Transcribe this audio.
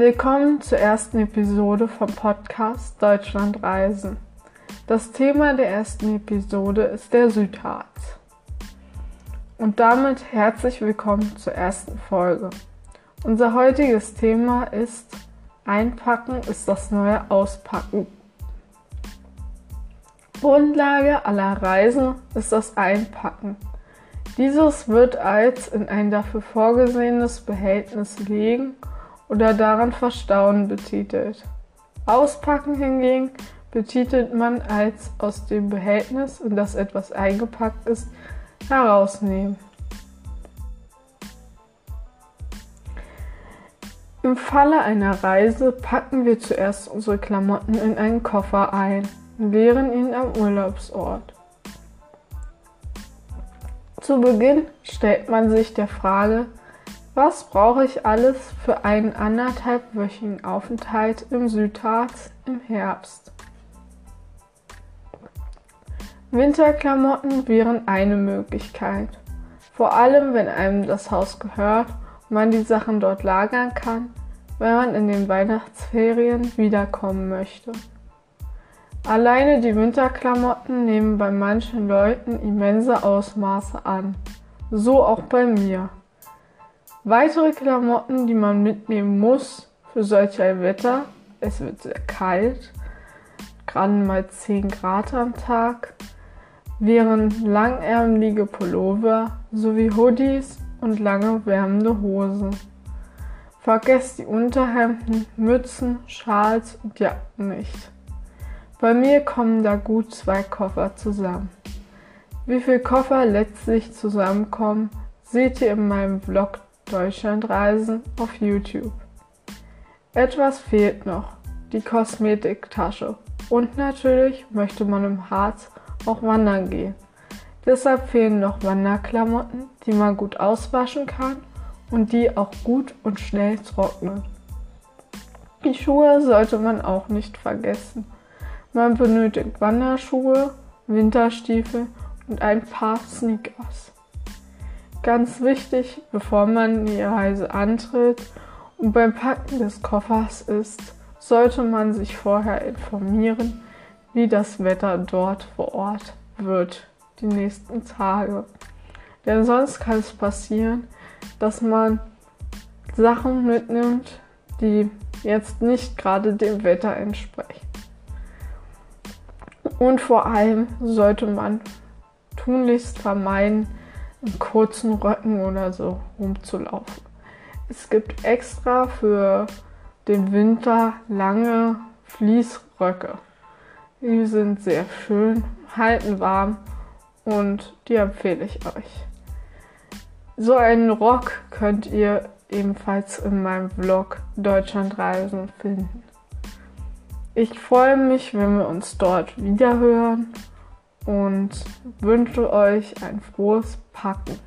Willkommen zur ersten Episode vom Podcast Deutschland Reisen. Das Thema der ersten Episode ist der Südharz. Und damit herzlich willkommen zur ersten Folge. Unser heutiges Thema ist Einpacken ist das neue Auspacken. Grundlage aller Reisen ist das Einpacken. Dieses wird als in ein dafür vorgesehenes Behältnis legen oder daran verstauen betitelt. Auspacken hingegen betitelt man als aus dem Behältnis, in das etwas eingepackt ist, herausnehmen. Im Falle einer Reise packen wir zuerst unsere Klamotten in einen Koffer ein und leeren ihn am Urlaubsort. Zu Beginn stellt man sich der Frage, was brauche ich alles für einen anderthalbwöchigen Aufenthalt im Südharz im Herbst? Winterklamotten wären eine Möglichkeit. Vor allem, wenn einem das Haus gehört und man die Sachen dort lagern kann, wenn man in den Weihnachtsferien wiederkommen möchte. Alleine die Winterklamotten nehmen bei manchen Leuten immense Ausmaße an. So auch bei mir. Weitere Klamotten, die man mitnehmen muss für solch Wetter, es wird sehr kalt, gerade mal 10 Grad am Tag, wären langärmelige Pullover sowie Hoodies und lange wärmende Hosen. Vergesst die Unterhemden, Mützen, Schals und Jacken nicht. Bei mir kommen da gut zwei Koffer zusammen. Wie viele Koffer letztlich zusammenkommen, seht ihr in meinem Vlog Deutschlandreisen auf YouTube. Etwas fehlt noch, die Kosmetiktasche. Und natürlich möchte man im Harz auch wandern gehen. Deshalb fehlen noch Wanderklamotten, die man gut auswaschen kann und die auch gut und schnell trocknen. Die Schuhe sollte man auch nicht vergessen. Man benötigt Wanderschuhe, Winterstiefel und ein paar Sneakers. Ganz wichtig, bevor man die Reise antritt und beim Packen des Koffers ist, sollte man sich vorher informieren, wie das Wetter dort vor Ort wird die nächsten Tage. Denn sonst kann es passieren, dass man Sachen mitnimmt, die jetzt nicht gerade dem Wetter entsprechen. Und vor allem sollte man tunlichst vermeiden, in kurzen Röcken oder so rumzulaufen. Es gibt extra für den Winter lange Fließröcke. Die sind sehr schön, halten warm und die empfehle ich euch. So einen Rock könnt ihr ebenfalls in meinem Vlog Deutschlandreisen finden. Ich freue mich, wenn wir uns dort wieder hören und wünsche euch ein frohes Packen.